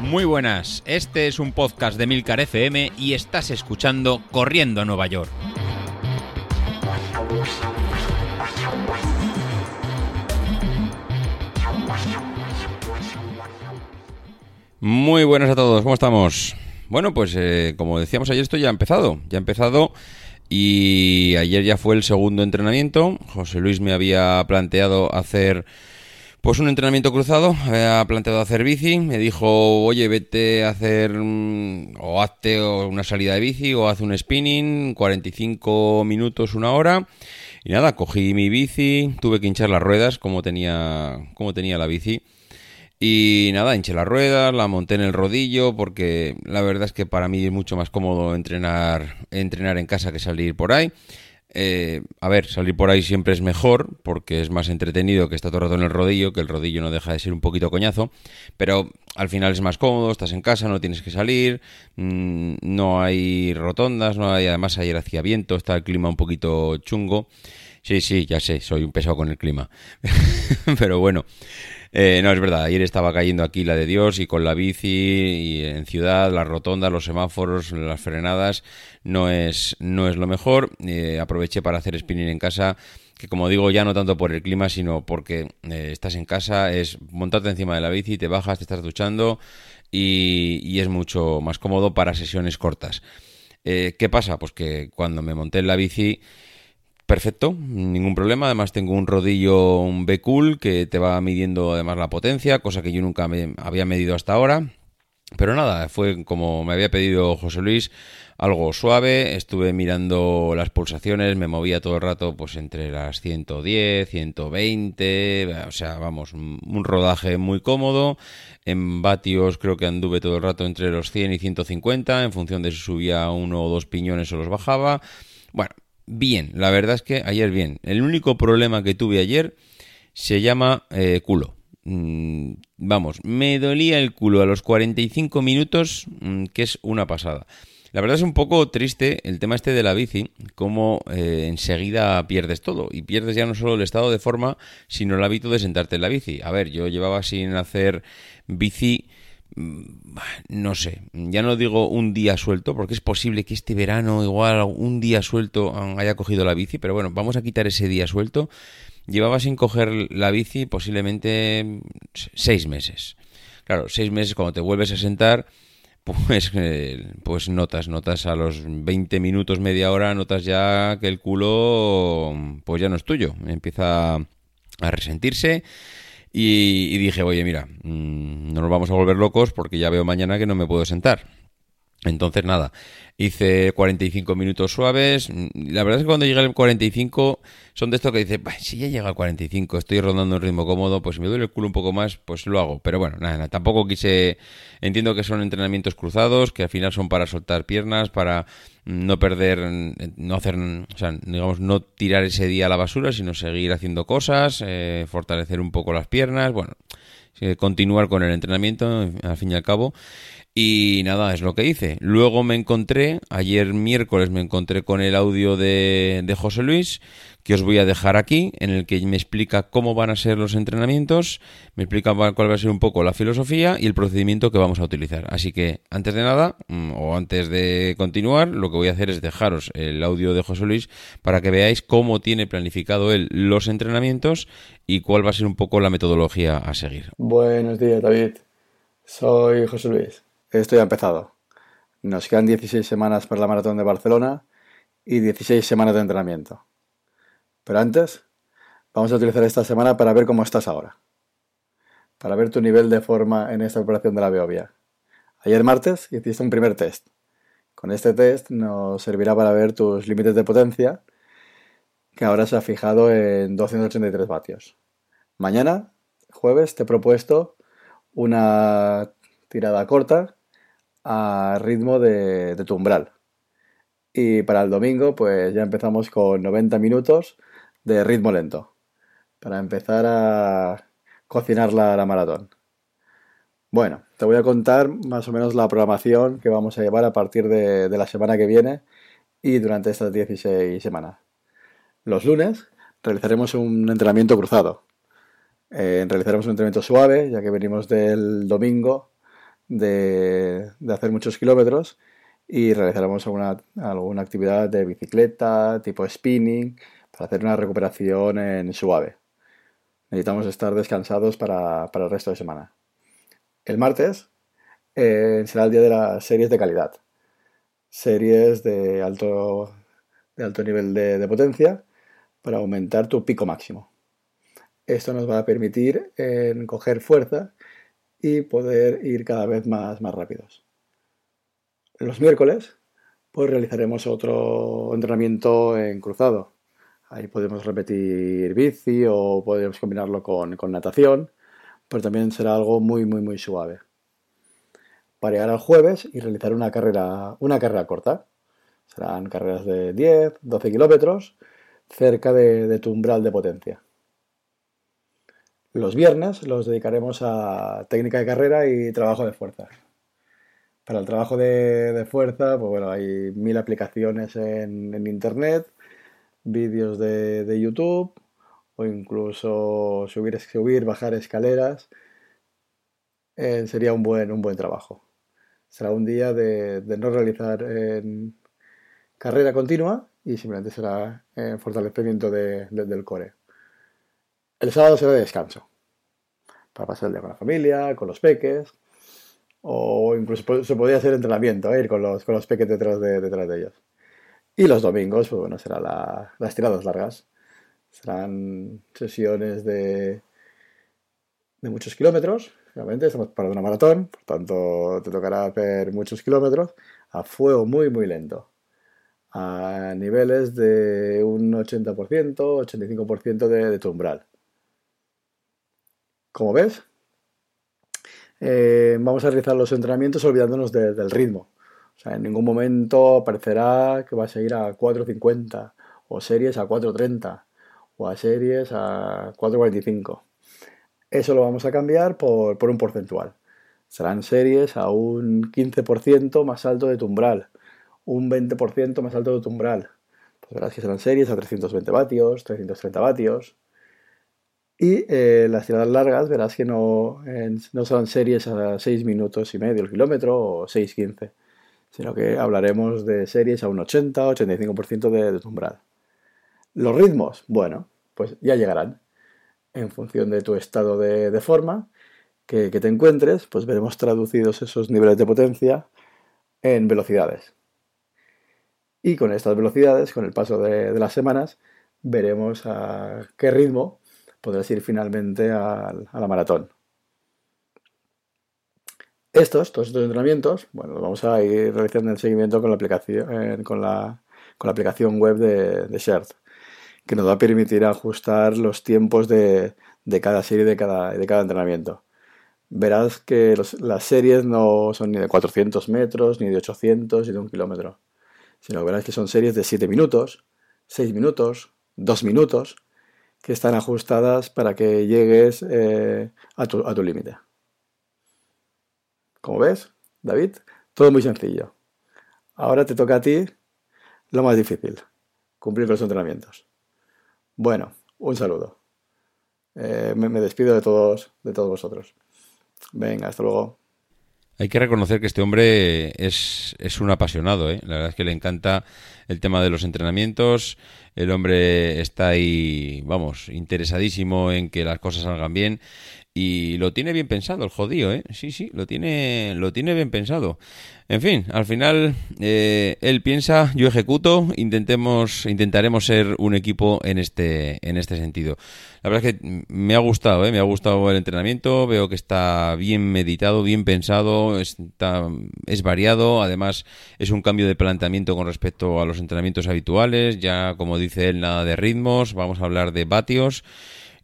Muy buenas, este es un podcast de Milcar FM y estás escuchando Corriendo a Nueva York. Muy buenas a todos, ¿cómo estamos? Bueno, pues eh, como decíamos ayer, esto ya ha empezado. Ya ha empezado y ayer ya fue el segundo entrenamiento. José Luis me había planteado hacer pues un entrenamiento cruzado, había planteado hacer bici, me dijo, oye, vete a hacer o hazte una salida de bici o haz un spinning, 45 minutos, una hora. Y nada, cogí mi bici, tuve que hinchar las ruedas como tenía, como tenía la bici. Y nada, hinché las ruedas, la monté en el rodillo, porque la verdad es que para mí es mucho más cómodo entrenar, entrenar en casa que salir por ahí. Eh, a ver, salir por ahí siempre es mejor porque es más entretenido que estar todo el rato en el rodillo, que el rodillo no deja de ser un poquito coñazo, pero al final es más cómodo, estás en casa, no tienes que salir, mm, no hay rotondas, no hay, además ayer hacía viento, está el clima un poquito chungo. Sí, sí, ya sé, soy un pesado con el clima. pero bueno, eh, no, es verdad, ayer estaba cayendo aquí la de Dios y con la bici y en ciudad, las rotondas, los semáforos, las frenadas, no es, no es lo mejor. Eh, aproveché para hacer spinning en casa, que como digo, ya no tanto por el clima, sino porque eh, estás en casa, es montarte encima de la bici, te bajas, te estás duchando y, y es mucho más cómodo para sesiones cortas. ¿Qué pasa? Pues que cuando me monté en la bici perfecto, ningún problema. Además tengo un rodillo, un B-Cool, que te va midiendo además la potencia, cosa que yo nunca me había medido hasta ahora. Pero nada, fue como me había pedido José Luis, algo suave, estuve mirando las pulsaciones, me movía todo el rato pues entre las 110, 120, o sea, vamos, un rodaje muy cómodo. En vatios creo que anduve todo el rato entre los 100 y 150, en función de si subía uno o dos piñones o los bajaba. Bueno, bien, la verdad es que ayer bien. El único problema que tuve ayer se llama eh, culo. Mm, vamos, me dolía el culo a los 45 minutos, mm, que es una pasada. La verdad es un poco triste el tema este de la bici, como eh, enseguida pierdes todo y pierdes ya no solo el estado de forma, sino el hábito de sentarte en la bici. A ver, yo llevaba sin hacer bici no sé, ya no digo un día suelto, porque es posible que este verano igual un día suelto haya cogido la bici, pero bueno, vamos a quitar ese día suelto. Llevaba sin coger la bici posiblemente seis meses. Claro, seis meses cuando te vuelves a sentar, pues, eh, pues notas, notas a los 20 minutos, media hora, notas ya que el culo pues ya no es tuyo, empieza a resentirse y, dije, oye, mira, mm, no nos vamos a volver locos porque ya veo mañana que no me puedo sentar. Entonces, nada, hice 45 minutos suaves. La verdad es que cuando llega el 45, son de esto que dice, si ya llega al 45, estoy rondando un ritmo cómodo, pues si me duele el culo un poco más, pues lo hago. Pero bueno, nada, nada, tampoco quise. Entiendo que son entrenamientos cruzados, que al final son para soltar piernas, para no perder, no hacer, o sea, digamos, no tirar ese día a la basura, sino seguir haciendo cosas, eh, fortalecer un poco las piernas, bueno, continuar con el entrenamiento, al fin y al cabo. Y nada, es lo que hice. Luego me encontré, ayer miércoles me encontré con el audio de, de José Luis, que os voy a dejar aquí, en el que me explica cómo van a ser los entrenamientos, me explica cuál va a ser un poco la filosofía y el procedimiento que vamos a utilizar. Así que, antes de nada, mm, o antes de continuar, lo que voy a hacer es dejaros el audio de José Luis para que veáis cómo tiene planificado él los entrenamientos y cuál va a ser un poco la metodología a seguir. Buenos días, David. Soy José Luis. Esto ya ha empezado. Nos quedan 16 semanas para la maratón de Barcelona y 16 semanas de entrenamiento. Pero antes, vamos a utilizar esta semana para ver cómo estás ahora. Para ver tu nivel de forma en esta operación de la Beovia. Ayer martes hiciste un primer test. Con este test nos servirá para ver tus límites de potencia, que ahora se ha fijado en 283 vatios. Mañana, jueves, te he propuesto una tirada corta a ritmo de, tu umbral. Y para el domingo, pues ya empezamos con 90 minutos de ritmo lento. Para empezar a cocinar la, maratón. Bueno, te voy a contar más o menos la programación que vamos a llevar a partir de, de la semana que viene y durante estas 16 semanas. Los lunes realizaremos un entrenamiento cruzado. Eh, realizaremos un entrenamiento suave, ya que venimos del domingo de, hacer muchos kilómetros y realizaremos alguna, alguna actividad de bicicleta, tipo spinning, para hacer una recuperación en suave. Necesitamos estar descansados para, el resto de semana. El martes eh, será el día de las series de calidad. Series de alto, de alto nivel de potencia para aumentar tu pico máximo. Esto nos va a permitir en coger fuerza y poder ir cada vez más, más rápidos. Los miércoles pues realizaremos otro entrenamiento en cruzado. Ahí podemos repetir bici o podemos combinarlo con, natación, pero también será algo muy, muy, muy suave. Para llegar al jueves y realizar una carrera, una carrera corta. Serán carreras de 10, 12 kilómetros cerca de tu umbral de potencia. Los viernes los dedicaremos a técnica de carrera y trabajo de fuerza. Para el trabajo de, fuerza, pues bueno, hay mil aplicaciones en, internet, vídeos de, YouTube o incluso subir, subir bajar escaleras. Eh, sería un buen, un buen trabajo. Será un día de, no realizar carrera continua y simplemente será fortalecimiento del core. El sábado será de descanso. Para pasar el día con la familia, con los peques. O incluso se podría hacer entrenamiento, ¿eh? ir con los, con los peques detrás de, detrás de ellos. Y los domingos, pues bueno, serán las tiradas largas. Serán sesiones de, de muchos kilómetros. Realmente estamos para una maratón, por tanto te tocará hacer muchos kilómetros a fuego muy, muy lento. A niveles de un 80%, 85% de, de tu umbral. Como ves, eh, vamos a realizar los entrenamientos olvidándonos del ritmo. O sea, en ningún momento aparecerá que vas a ir a 4.50 o series a 4.30 o a series a 4.45. Eso lo vamos a cambiar por, un porcentual. Serán series a un 15% más alto de tu umbral, un 20% más alto de tu umbral. Pues verás que serán series a 320 vatios, 330 vatios, y eh, las tiradas largas, verás que no, no son series a 6 minutos y medio el kilómetro o 6.15, sino que hablaremos de series a un 80-85% de, de umbral. Los ritmos, bueno, pues ya llegarán. En función de tu estado de, forma que, te encuentres, pues veremos traducidos esos niveles de potencia en velocidades. Y con estas velocidades, con el paso de, de las semanas, veremos a qué ritmo podrás ir finalmente a, la maratón. Estos, todos estos entrenamientos, bueno, los vamos a ir realizando en seguimiento con la aplicación, web de, de que nos va a permitir ajustar los tiempos de, cada serie de cada, de cada entrenamiento. Verás que las series no son ni de 400 metros, ni de 800, ni de un kilómetro, sino que verás que son series de 7 minutos, 6 minutos, 2 minutos, que están ajustadas para que llegues eh, a tu, a tu límite. Como ves, David, todo muy sencillo. Ahora te toca a ti lo más difícil, cumplir los entrenamientos. Bueno, un saludo. Eh, me, me, despido de todos, de todos vosotros. Venga, hasta luego. Hay que reconocer que este hombre es, es un apasionado, ¿eh? La verdad es que le encanta el tema de los entrenamientos. El hombre está ahí, vamos, interesadísimo en que las cosas salgan bien y lo tiene bien pensado el jodido, ¿eh? Sí, sí, lo tiene, lo tiene bien pensado. En fin, al final eh, él piensa, yo ejecuto, intentemos, intentaremos ser un equipo en este, en este sentido. La verdad es que me ha gustado, ¿eh? me ha gustado el entrenamiento, veo que está bien meditado, bien pensado, está, es variado, además es un cambio de planteamiento con respecto a los entrenamientos habituales, ya como dice él, nada de ritmos, vamos a hablar de vatios.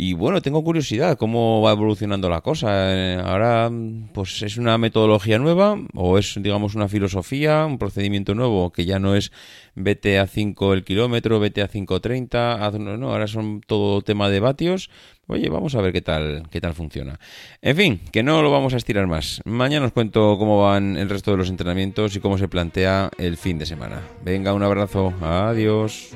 Y bueno, tengo curiosidad cómo va evolucionando la cosa. Eh, ahora, pues es una metodología nueva o es, digamos, una filosofía, un procedimiento nuevo que ya no es vete a 5 el kilómetro, vete a 5.30, no, no, ahora son todo tema de vatios. Oye, vamos a ver qué tal, qué tal funciona. En fin, que no lo vamos a estirar más. Mañana os cuento cómo van el resto de los entrenamientos y cómo se plantea el fin de semana. Venga, un abrazo. Adiós.